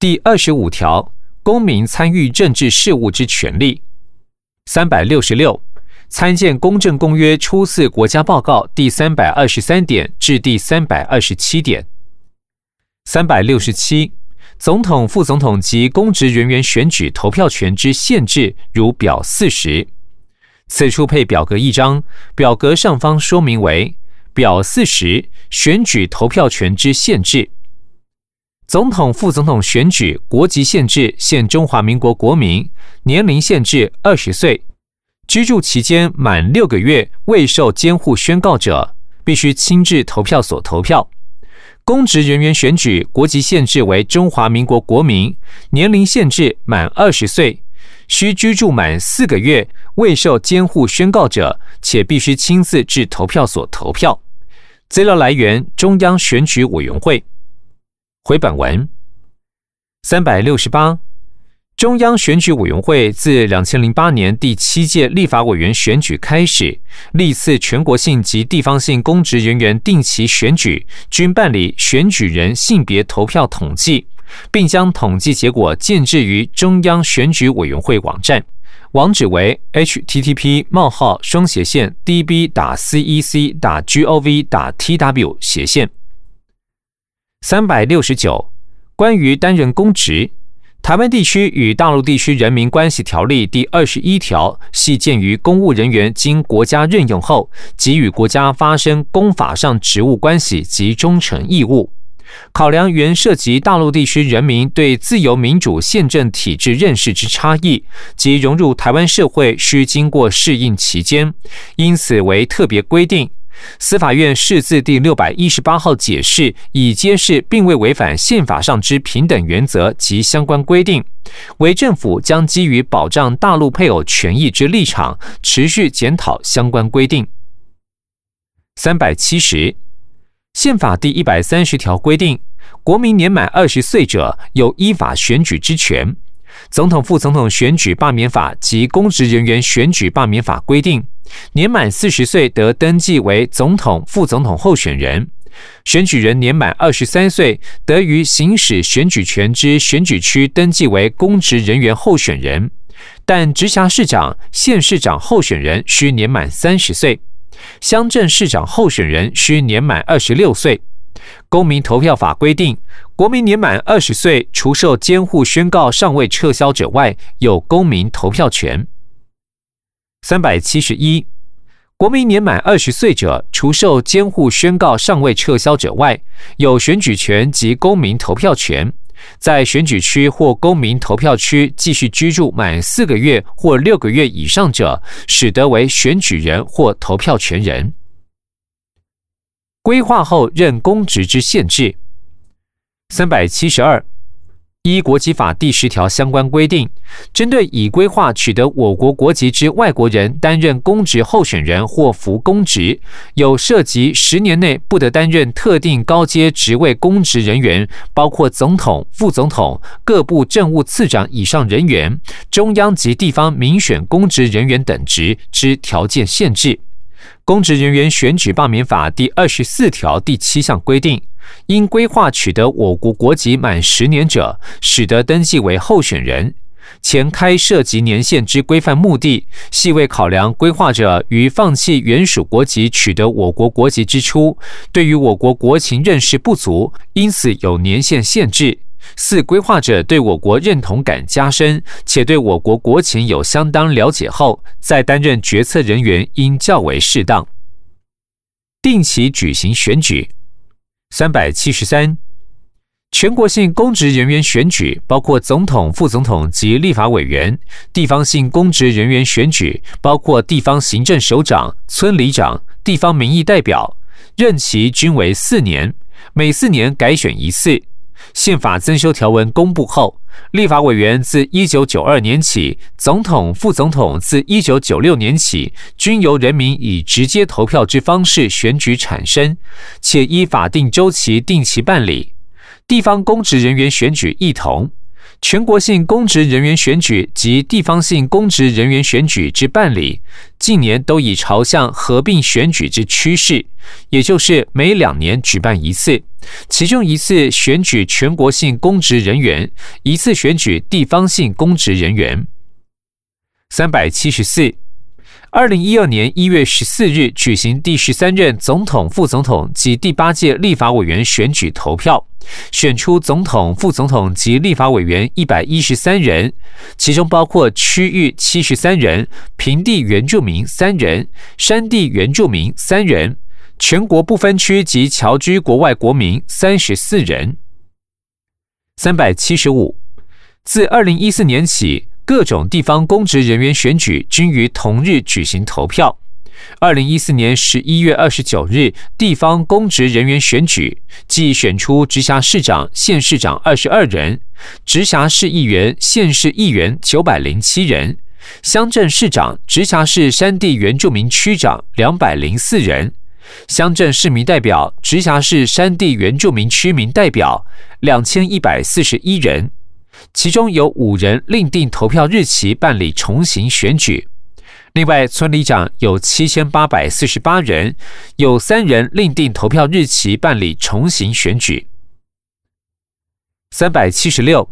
第二十五条，公民参与政治事务之权利。三百六十六，参见《公正公约》初次国家报告第三百二十三点至第三百二十七点。三百六十七，总统、副总统及公职人员选举投票权之限制，如表四十。此处配表格一张，表格上方说明为表四十选举投票权之限制。总统、副总统选举国籍限制限中华民国国民，年龄限制二十岁，居住期间满六个月未受监护宣告者，必须亲至投票所投票。公职人员选举国籍限制为中华民国国民，年龄限制满二十岁。需居住满四个月未受监护宣告者，且必须亲自至投票所投票。资料来源：中央选举委员会。回本文三百六十八，中央选举委员会自两千零八年第七届立法委员选举开始，历次全国性及地方性公职人员定期选举，均办理选举人性别投票统计。并将统计结果建置于中央选举委员会网站，网址为 http: 冒号双斜线 db 打 cec 打 gov 打 tw 斜线。三百六十九，关于担任公职，台湾地区与大陆地区人民关系条例第二十一条系鉴于公务人员经国家任用后，给予国家发生公法上职务关系及忠诚义务。考量原涉及大陆地区人民对自由民主宪政体制认识之差异，及融入台湾社会需经过适应期间，因此为特别规定。司法院释字第六百一十八号解释，已揭示并未违反宪法上之平等原则及相关规定，为政府将基于保障大陆配偶权益之立场，持续检讨相关规定。三百七十。宪法第一百三十条规定，国民年满二十岁者有依法选举之权。总统、副总统选举罢免法及公职人员选举罢免法规定，年满四十岁得登记为总统、副总统候选人。选举人年满二十三岁，得于行使选举权之选举区登记为公职人员候选人。但直辖市长、县市长候选人需年满三十岁。乡镇市长候选人需年满二十六岁。公民投票法规定，国民年满二十岁，除受监护宣告尚未撤销者外，有公民投票权。三百七十一，国民年满二十岁者，除受监护宣告尚未撤销者外，有选举权及公民投票权。在选举区或公民投票区继续居住满四个月或六个月以上者，使得为选举人或投票权人。规划后任公职之限制。三百七十二。依国籍法第十条相关规定，针对已规划取得我国国籍之外国人担任公职候选人或服公职，有涉及十年内不得担任特定高阶职位公职人员，包括总统、副总统、各部政务次长以上人员、中央及地方民选公职人员等职之条件限制。公职人员选举罢免法第二十四条第七项规定。因规划取得我国国籍满十年者，使得登记为候选人。前开涉及年限之规范目的，系为考量规划者于放弃原属国籍取得我国国籍之初，对于我国国情认识不足，因此有年限限制。四规划者对我国认同感加深，且对我国国情有相当了解后，再担任决策人员，应较为适当。定期举行选举。三百七十三，全国性公职人员选举包括总统、副总统及立法委员；地方性公职人员选举包括地方行政首长、村里长、地方民意代表，任期均为四年，每四年改选一次。宪法增修条文公布后，立法委员自一九九二年起，总统、副总统自一九九六年起，均由人民以直接投票之方式选举产生，且依法定周期定期办理。地方公职人员选举一同，全国性公职人员选举及地方性公职人员选举之办理，近年都已朝向合并选举之趋势，也就是每两年举办一次，其中一次选举全国性公职人员，一次选举地方性公职人员。三百七十四。二零一二年一月十四日举行第十三任总统、副总统及第八届立法委员选举投票，选出总统、副总统及立法委员一百一十三人，其中包括区域七十三人、平地原住民三人、山地原住民三人、全国不分区及侨居国外国民三十四人。三百七十五，自二零一四年起。各种地方公职人员选举均于同日举行投票。二零一四年十一月二十九日，地方公职人员选举，即选出直辖市长、县市长二十二人，直辖市议员、县市议员九百零七人，乡镇市长、直辖市山地原住民区长两百零四人，乡镇市民代表、直辖市山地原住民区民代表两千一百四十一人。其中有五人另定投票日期办理重新选举，另外村里长有七千八百四十八人，有三人另定投票日期办理重新选举。三百七十六，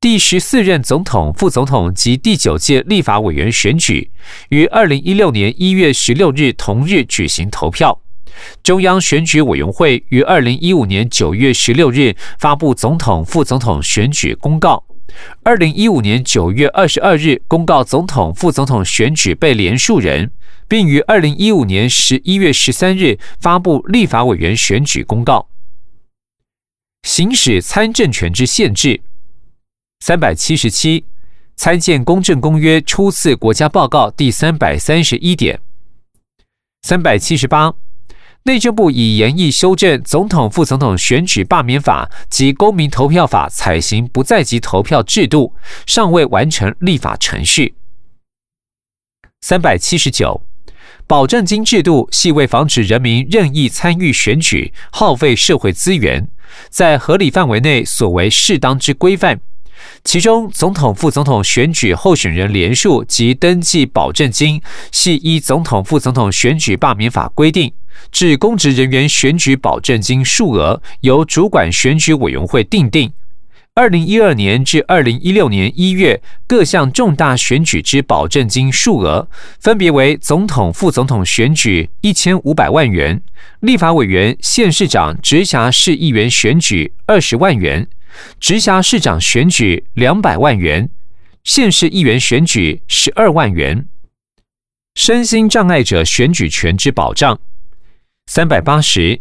第十四任总统、副总统及第九届立法委员选举于二零一六年一月十六日同日举行投票。中央选举委员会于二零一五年九月十六日发布总统、副总统选举公告，二零一五年九月二十二日公告总统、副总统选举被连数人，并于二零一五年十一月十三日发布立法委员选举公告。行使参政权之限制，三百七十七，参见公正公约初次国家报告第三百三十一点，三百七十八。内政部已研议修正《总统、副总统选举罢免法》及《公民投票法》，采行不在籍投票制度，尚未完成立法程序。三百七十九，保证金制度系为防止人民任意参与选举，耗费社会资源，在合理范围内所为适当之规范。其中，总统、副总统选举候选人连数及登记保证金，系依《总统、副总统选举罢免法》规定。至公职人员选举保证金数额由主管选举委员会定定。二零一二年至二零一六年一月各项重大选举之保证金数额，分别为总统、副总统选举一千五百万元，立法委员、县市长、直辖市议员选举二十万元，直辖市长选举两百万元，县市议员选举十二万元。身心障碍者选举权之保障。三百八十，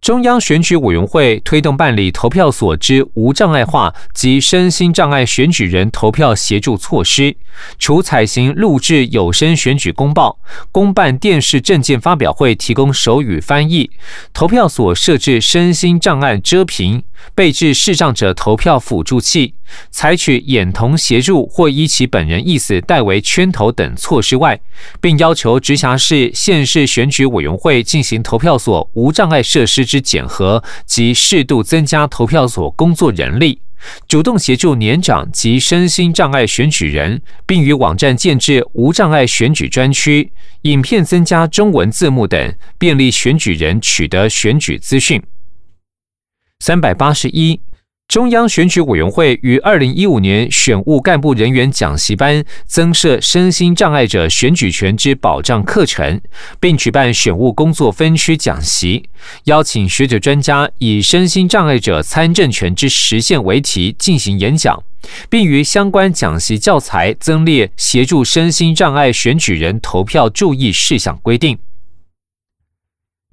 中央选举委员会推动办理投票所之无障碍化及身心障碍选举人投票协助措施，除采行录制有声选举公报、公办电视证件发表会提供手语翻译，投票所设置身心障碍遮屏。备置视障者投票辅助器，采取眼同协助或依其本人意思代为圈投等措施外，并要求直辖市、县市选举委员会进行投票所无障碍设施之检核及适度增加投票所工作人力，主动协助年长及身心障碍选举人，并于网站建置无障碍选举专区，影片增加中文字幕等，便利选举人取得选举资讯。三百八十一，中央选举委员会于二零一五年选务干部人员讲习班增设身心障碍者选举权之保障课程，并举办选务工作分区讲习，邀请学者专家以身心障碍者参政权之实现为题进行演讲，并于相关讲习教材增列协助身心障碍选举人投票注意事项规定。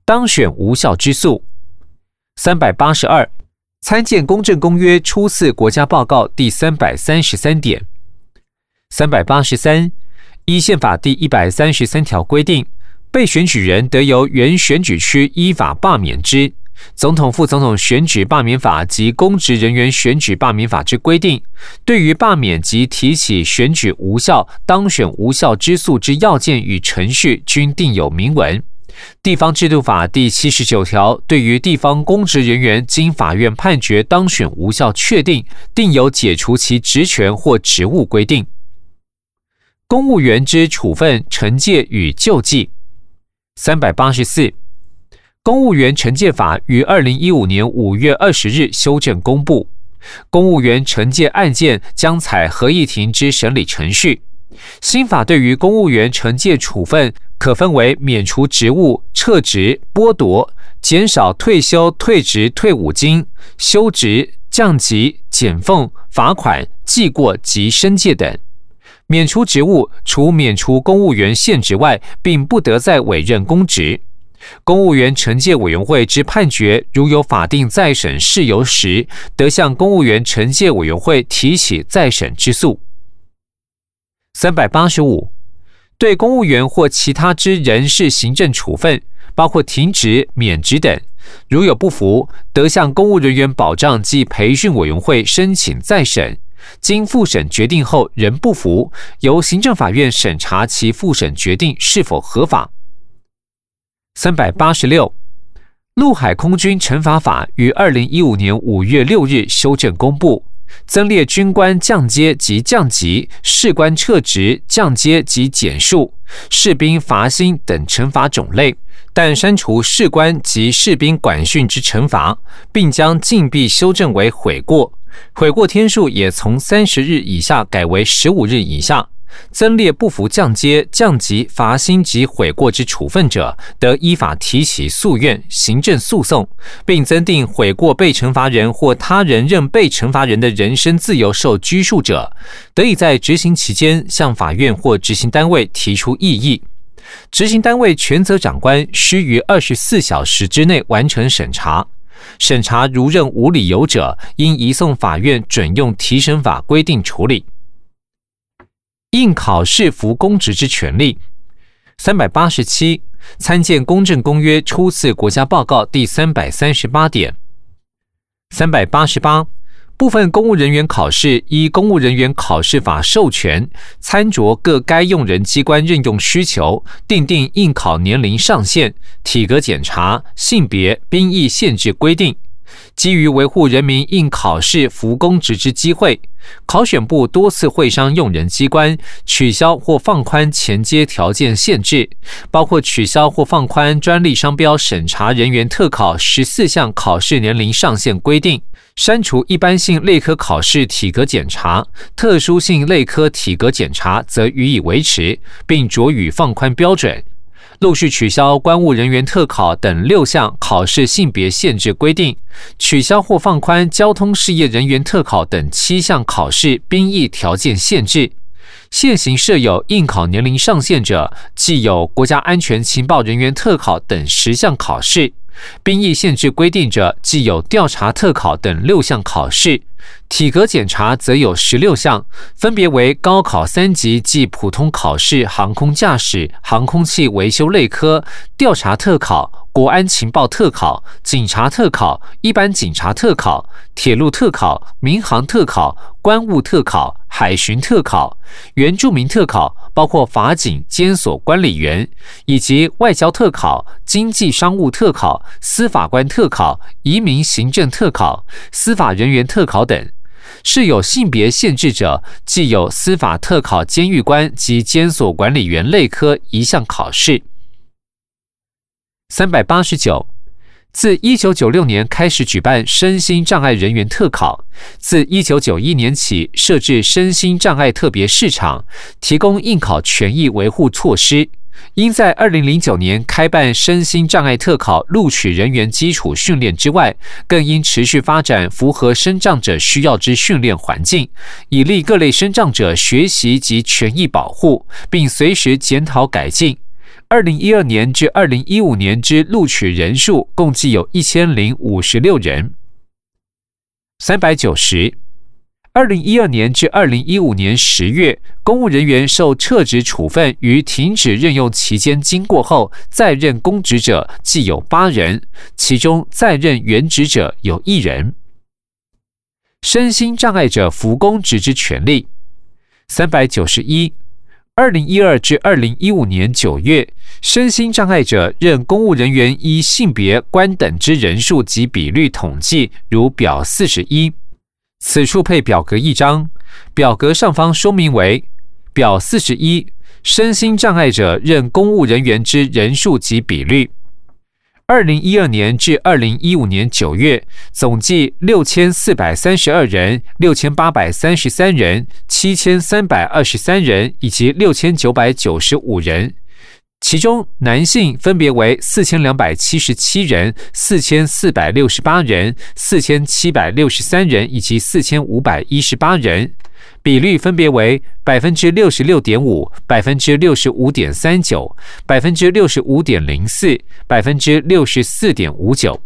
当选无效之诉。三百八十二，参见公正公约初次国家报告第三百三十三点。三百八十三，依宪法第一百三十三条规定，被选举人得由原选举区依法罢免之。总统、副总统选举罢免法及公职人员选举罢免法之规定，对于罢免及提起选举无效、当选无效之诉之要件与程序，均定有明文。地方制度法第七十九条，对于地方公职人员经法院判决当选无效确定，定有解除其职权或职务规定。公务员之处分、惩戒与救济。三百八十四，公务员惩戒法于二零一五年五月二十日修正公布。公务员惩戒案件将采合议庭之审理程序。新法对于公务员惩戒处分，可分为免除职务、撤职、剥夺、减少退休、退职、退伍金、休职、降级、减俸、罚款、记过及申诫等。免除职务，除免除公务员现职外，并不得再委任公职。公务员惩戒委员会之判决，如有法定再审事由时，得向公务员惩戒委员会提起再审之诉。三百八十五，对公务员或其他之人事行政处分，包括停职、免职等，如有不服，得向公务人员保障及培训委员会申请再审。经复审决定后仍不服，由行政法院审查其复审决定是否合法。三百八十六，陆海空军惩罚法于二零一五年五月六日修正公布。增列军官降阶及降级、士官撤职、降阶及减数、士兵罚薪等惩罚种类，但删除士官及士兵管训之惩罚，并将禁闭修正为悔过，悔过天数也从三十日以下改为十五日以下。增列不服降阶、降级、罚薪及悔过之处分者，得依法提起诉愿、行政诉讼，并增订悔过被惩罚人或他人任被惩罚人的人身自由受拘束者，得以在执行期间向法院或执行单位提出异议。执行单位权责长官须于二十四小时之内完成审查，审查如认无理由者，应移送法院准用提审法规定处理。应考试服公职之权利，三百八十七参见《公正公约》初次国家报告第三百三十八点。三百八十八部分公务人员考试依《公务人员考试法》授权，参酌各该用人机关任用需求，订定应考年龄上限、体格检查、性别、兵役限制规定。基于维护人民应考试服公职之机会，考选部多次会商用人机关，取消或放宽前阶条件限制，包括取消或放宽专利商标审查人员特考十四项考试年龄上限规定，删除一般性类科考试体格检查，特殊性类科体格检查则予以维持，并着予放宽标准。陆续取消官务人员特考等六项考试性别限制规定，取消或放宽交通事业人员特考等七项考试兵役条件限制。现行设有应考年龄上限者，既有国家安全情报人员特考等十项考试。兵役限制规定者，既有调查特考等六项考试；体格检查则有十六项，分别为高考三级即普通考试、航空驾驶、航空器维修类科、调查特考、国安情报特考、警察特考、一般警察特考、铁路特考、民航特考、官务特考。海巡特考、原住民特考，包括法警、监所管理员，以及外交特考、经济商务特考、司法官特考、移民行政特考、司法人员特考等。是有性别限制者，既有司法特考监狱官及监所管理员类科一项考试。三百八十九。自一九九六年开始举办身心障碍人员特考，自一九九一年起设置身心障碍特别市场，提供应考权益维护措施。应在二零零九年开办身心障碍特考录取人员基础训练之外，更应持续发展符合身障者需要之训练环境，以利各类身障者学习及权益保护，并随时检讨改进。二零一二年至二零一五年之录取人数共计有一千零五十六人。三百九十，二零一二年至二零一五年十月，公务人员受撤职处分于停止任用期间经过后再任公职者，计有八人，其中在任原职者有一人。身心障碍者服公职之权利。三百九十一。二零一二至二零一五年九月，身心障碍者任公务人员依性别、官等之人数及比率统计，如表四十一。此处配表格一张，表格上方说明为表四十一：身心障碍者任公务人员之人数及比率。二零一二年至二零一五年九月，总计六千四百三十二人、六千八百三十三人、七千三百二十三人以及六千九百九十五人。其中男性分别为四千两百七十七人、四千四百六十八人、四千七百六十三人以及四千五百一十八人。比率分别为百分之六十六点五、百分之六十五点三九、百分之六十五点零四、百分之六十四点五九。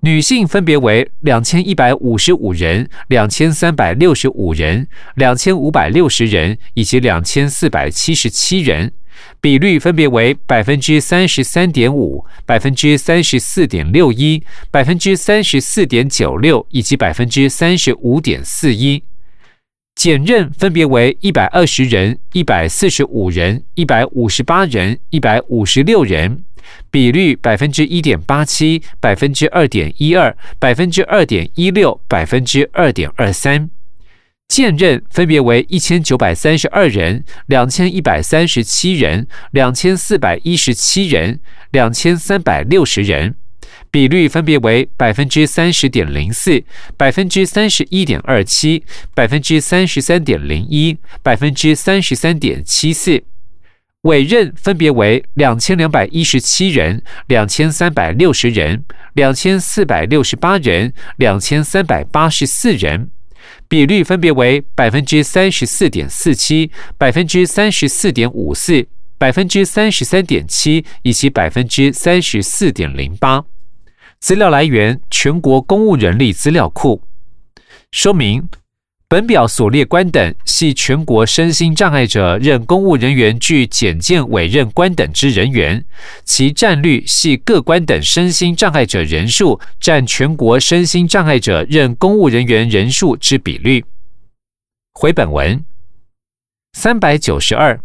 女性分别为两千一百五十五人、两千三百六十五人、两千五百六十人以及两千四百七十七人。比率分别为百分之三十三点五、百分之三十四点六一、百分之三十四点九六以及百分之三十五点四一。减任分别为一百二十人、一百四十五人、一百五十八人、一百五十六人，比率百分之一点八七、百分之二点一二、百分之二点一六、百分之二点二三。荐任分别为一千九百三十二人、两千一百三十七人、两千四百一十七人、两千三百六十人。比率分别为百分之三十点零四、百分之三十一点二七、百分之三十三点零一、百分之三十三点七四。委任分别为两千两百一十七人、两千三百六十人、两千四百六十八人、两千三百八十四人。比率分别为百分之三十四点四七、百分之三十四点五四、百分之三十三点七以及百分之三十四点零八。资料来源：全国公务人力资料库。说明：本表所列官等系全国身心障碍者任公务人员具简荐委任官等之人员，其占率系各官等身心障碍者人数占全国身心障碍者任公务人员人数之比率。回本文三百九十二。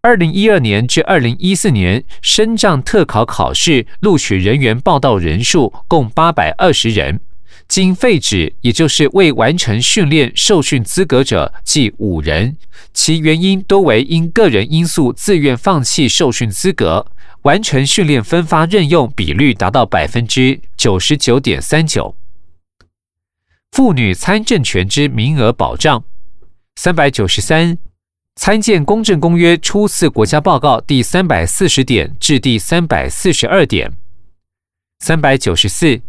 二零一二年至二零一四年，深障特考考试录取人员报到人数共八百二十人，经废止，也就是未完成训练受训资格者计五人，其原因多为因个人因素自愿放弃受训资格，完成训练分发任用比率达到百分之九十九点三九。妇女参政权之名额保障，三百九十三。参见《公正公约》初次国家报告第三百四十点至第三百四十二点。三百九十四，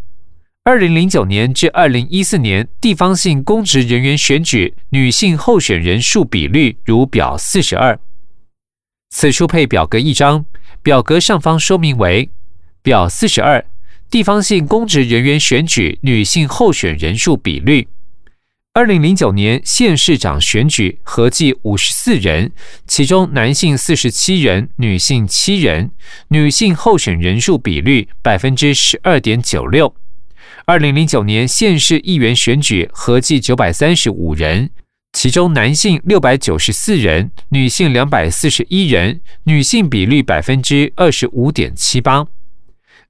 二零零九年至二零一四年地方性公职人员选举女性候选人数比率如表四十二。此处配表格一张，表格上方说明为表四十二地方性公职人员选举女性候选人数比率。二零零九年县市长选举合计五十四人，其中男性四十七人，女性七人，女性候选人数比率百分之十二点九六。二零零九年县市议员选举合计九百三十五人，其中男性六百九十四人，女性两百四十一人，女性比率百分之二十五点七八。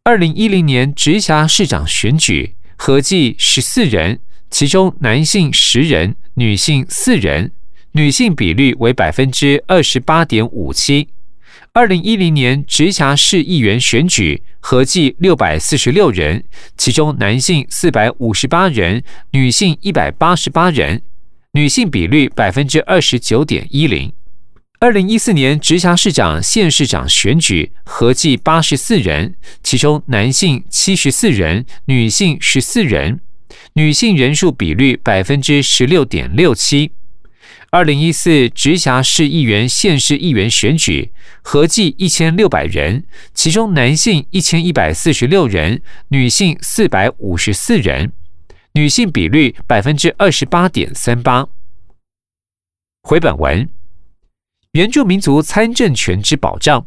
二零一零年直辖市长选举合计十四人。其中男性十人，女性四人，女性比率为百分之二十八点五七。二零一零年直辖市议员选举合计六百四十六人，其中男性四百五十八人，女性一百八十八人，女性比率百分之二十九点一零。二零一四年直辖市长、县市长选举合计八十四人，其中男性七十四人，女性十四人。女性人数比率百分之十六点六七。二零一四直辖市议员、县市议员选举合计一千六百人，其中男性一千一百四十六人，女性四百五十四人，女性比率百分之二十八点三八。回本文，原住民族参政权之保障，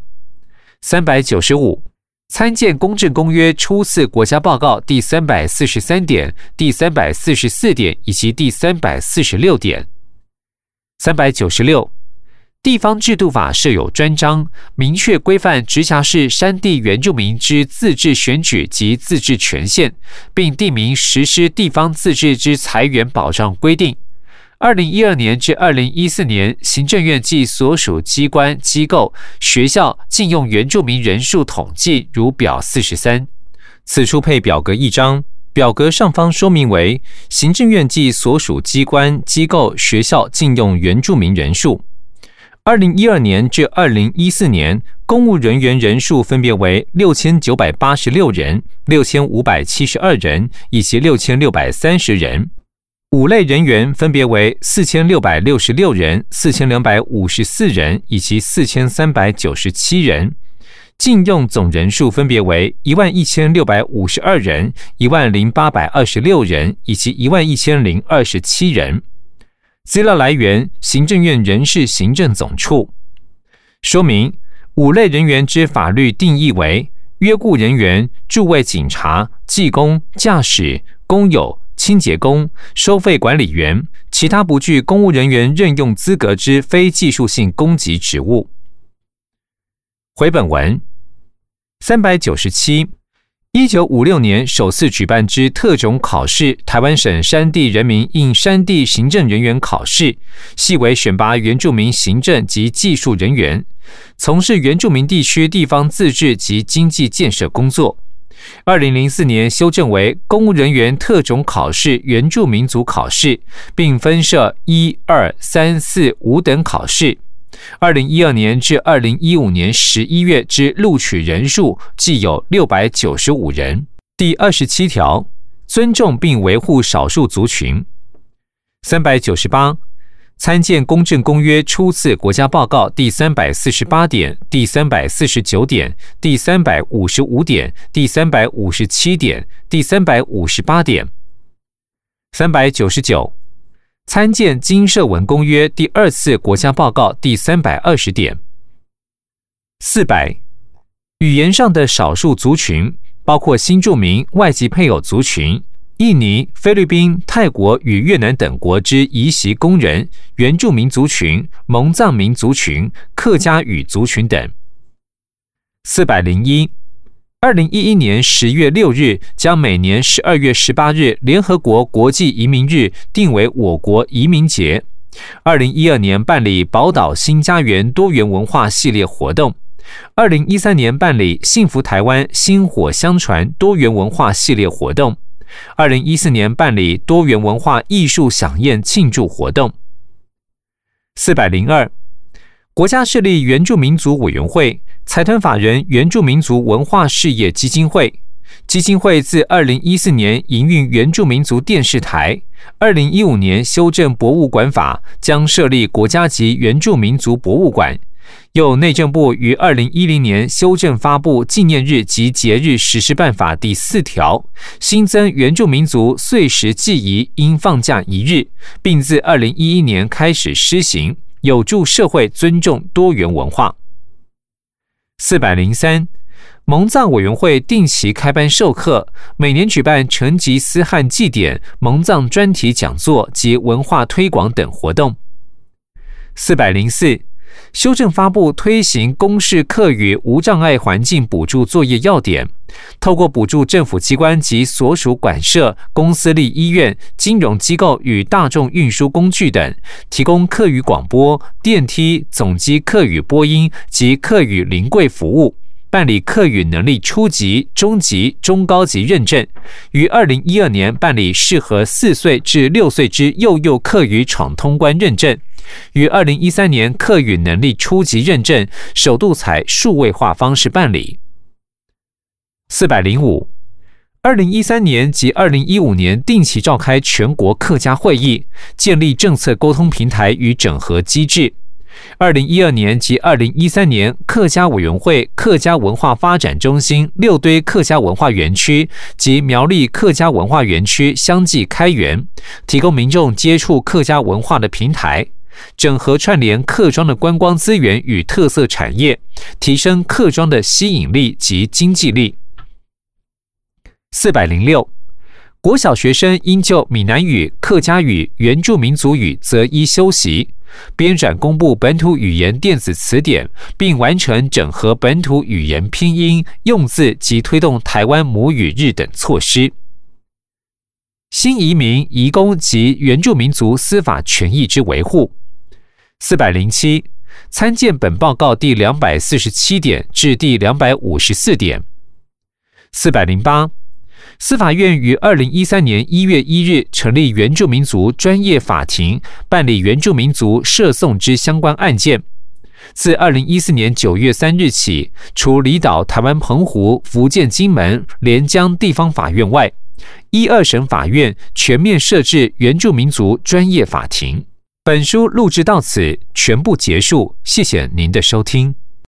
三百九十五。参见《公正公约》初次国家报告第三百四十三点、第三百四十四点以及第三百四十六点。三百九十六，地方制度法设有专章，明确规范直辖市山地原住民之自治选举及自治权限，并定明实施地方自治之财源保障规定。二零一二年至二零一四年，行政院及所属机关、机构、学校禁用原住民人数统计如表四十三。此处配表格一张，表格上方说明为行政院及所属机关、机构、学校禁用原住民人数。二零一二年至二零一四年，公务人员人数分别为六千九百八十六人、六千五百七十二人以及六千六百三十人。五类人员分别为四千六百六十六人、四千两百五十四人以及四千三百九十七人，禁用总人数分别为一万一千六百五十二人、一万零八百二十六人以及一万一千零二十七人。资料来源：行政院人事行政总处。说明：五类人员之法律定义为约雇人员、驻位警察、技工、驾驶、工友。清洁工、收费管理员、其他不具公务人员任用资格之非技术性公级职务。回本文三百九十七，一九五六年首次举办之特种考试——台湾省山地人民应山地行政人员考试，系为选拔原住民行政及技术人员，从事原住民地区地方自治及经济建设工作。二零零四年修正为公务人员特种考试原住民族考试，并分设一二三四五等考试。二零一二年至二零一五年十一月之录取人数计有六百九十五人。第二十七条，尊重并维护少数族群。三百九十八。参见《公正公约》初次国家报告第三百四十八点、第三百四十九点、第三百五十五点、第三百五十七点、第三百五十八点。三百九十九，参见《金社文公约》第二次国家报告第三百二十点。四百，语言上的少数族群包括新住民、外籍配偶族群。印尼、菲律宾、泰国与越南等国之移徙工人、原住民族群、蒙藏民族群、客家语族群等。四百零一，二零一一年十月六日将每年十二月十八日联合国国际移民日定为我国移民节。二零一二年办理宝岛新家园多元文化系列活动。二零一三年办理幸福台湾薪火相传多元文化系列活动。二零一四年办理多元文化艺术飨宴庆祝活动。四百零二，国家设立原住民族委员会，财团法人原住民族文化事业基金会。基金会自二零一四年营运原住民族电视台。二零一五年修正博物馆法，将设立国家级原住民族博物馆。由内政部于二零一零年修正发布纪念日及节日实施办法第四条，新增原住民族岁时祭仪应放假一日，并自二零一一年开始施行，有助社会尊重多元文化。四百零三，蒙藏委员会定期开班授课，每年举办成吉思汗祭典、蒙藏专题讲座及文化推广等活动。四百零四。修正发布推行公示课语无障碍环境补助作业要点，透过补助政府机关及所属管社、公司立医院、金融机构与大众运输工具等，提供课语广播、电梯、总机课语播音及课语临柜服务，办理课语能力初级、中级、中高级认证。于二零一二年办理适合四岁至六岁之幼幼课语闯通关认证。于二零一三年客语能力初级认证首度采数位化方式办理。四百零五，二零一三年及二零一五年定期召开全国客家会议，建立政策沟通平台与整合机制。二零一二年及二零一三年客家委员会客家文化发展中心六堆客家文化园区及苗栗客家文化园区相继开园，提供民众接触客家文化的平台。整合串联客庄的观光资源与特色产业，提升客庄的吸引力及经济力。四百零六，国小学生应就闽南语、客家语、原住民族语择一修习，编纂公布本土语言电子词典，并完成整合本土语言拼音、用字及推动台湾母语日等措施。新移民、移工及原住民族司法权益之维护。四百零七，参见本报告第两百四十七点至第两百五十四点。四百零八。司法院于二零一三年一月一日成立原住民族专业法庭，办理原住民族涉讼之相关案件。自二零一四年九月三日起，除离岛、台湾澎湖、福建金门、连江地方法院外，一二省法院全面设置原住民族专业法庭。本书录制到此全部结束，谢谢您的收听。